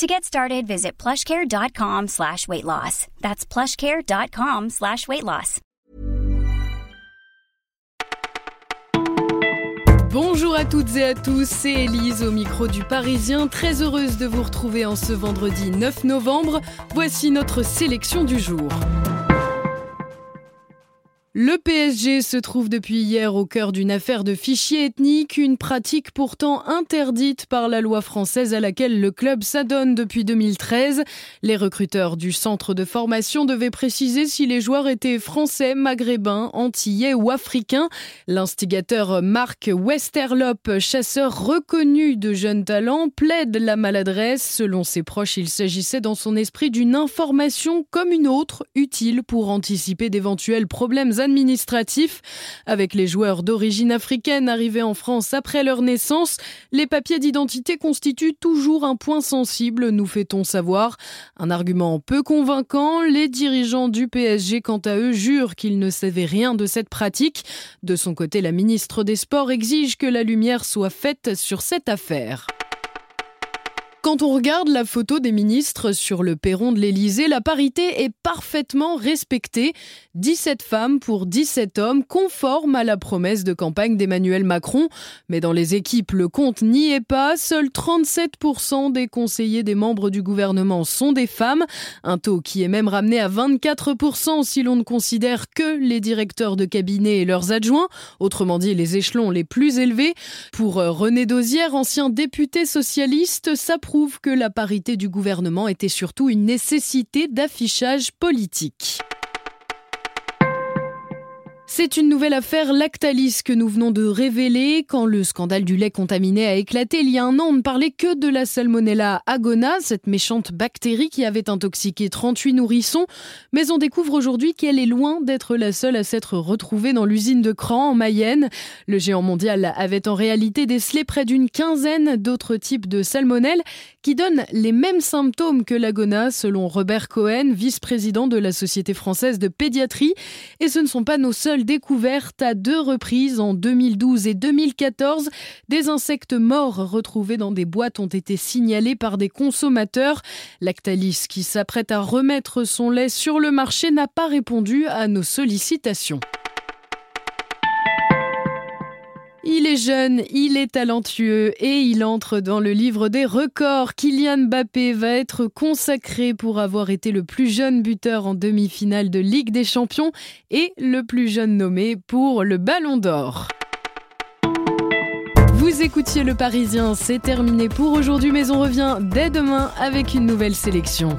To get started, visit plushcare.com slash weight loss. That's plushcare.com slash weight loss. Bonjour à toutes et à tous, c'est Elise au micro du Parisien, très heureuse de vous retrouver en ce vendredi 9 novembre. Voici notre sélection du jour. Le PSG se trouve depuis hier au cœur d'une affaire de fichiers ethniques, une pratique pourtant interdite par la loi française à laquelle le club s'adonne depuis 2013. Les recruteurs du centre de formation devaient préciser si les joueurs étaient français, maghrébins, antillais ou africains. L'instigateur Marc Westerlop, chasseur reconnu de jeunes talents, plaide la maladresse. Selon ses proches, il s'agissait dans son esprit d'une information comme une autre, utile pour anticiper d'éventuels problèmes administratif. Avec les joueurs d'origine africaine arrivés en France après leur naissance, les papiers d'identité constituent toujours un point sensible, nous fait-on savoir. Un argument peu convaincant, les dirigeants du PSG, quant à eux, jurent qu'ils ne savaient rien de cette pratique. De son côté, la ministre des Sports exige que la lumière soit faite sur cette affaire. Quand on regarde la photo des ministres sur le perron de l'Élysée, la parité est parfaitement respectée. 17 femmes pour 17 hommes, conformes à la promesse de campagne d'Emmanuel Macron. Mais dans les équipes, le compte n'y est pas. Seuls 37% des conseillers des membres du gouvernement sont des femmes. Un taux qui est même ramené à 24% si l'on ne considère que les directeurs de cabinet et leurs adjoints, autrement dit les échelons les plus élevés. Pour René Dosière, ancien député socialiste, prouve que la parité du gouvernement était surtout une nécessité d'affichage politique. C'est une nouvelle affaire Lactalis que nous venons de révéler. Quand le scandale du lait contaminé a éclaté il y a un an, on ne parlait que de la salmonella agona, cette méchante bactérie qui avait intoxiqué 38 nourrissons. Mais on découvre aujourd'hui qu'elle est loin d'être la seule à s'être retrouvée dans l'usine de Cran en Mayenne. Le géant mondial avait en réalité décelé près d'une quinzaine d'autres types de salmonelles qui donnent les mêmes symptômes que l'agona, selon Robert Cohen, vice-président de la Société française de pédiatrie. Et ce ne sont pas nos seuls découverte à deux reprises en 2012 et 2014. Des insectes morts retrouvés dans des boîtes ont été signalés par des consommateurs. Lactalis, qui s'apprête à remettre son lait sur le marché, n'a pas répondu à nos sollicitations. Il est jeune, il est talentueux et il entre dans le livre des records. Kylian Mbappé va être consacré pour avoir été le plus jeune buteur en demi-finale de Ligue des Champions et le plus jeune nommé pour le Ballon d'Or. Vous écoutiez Le Parisien, c'est terminé pour aujourd'hui, mais on revient dès demain avec une nouvelle sélection.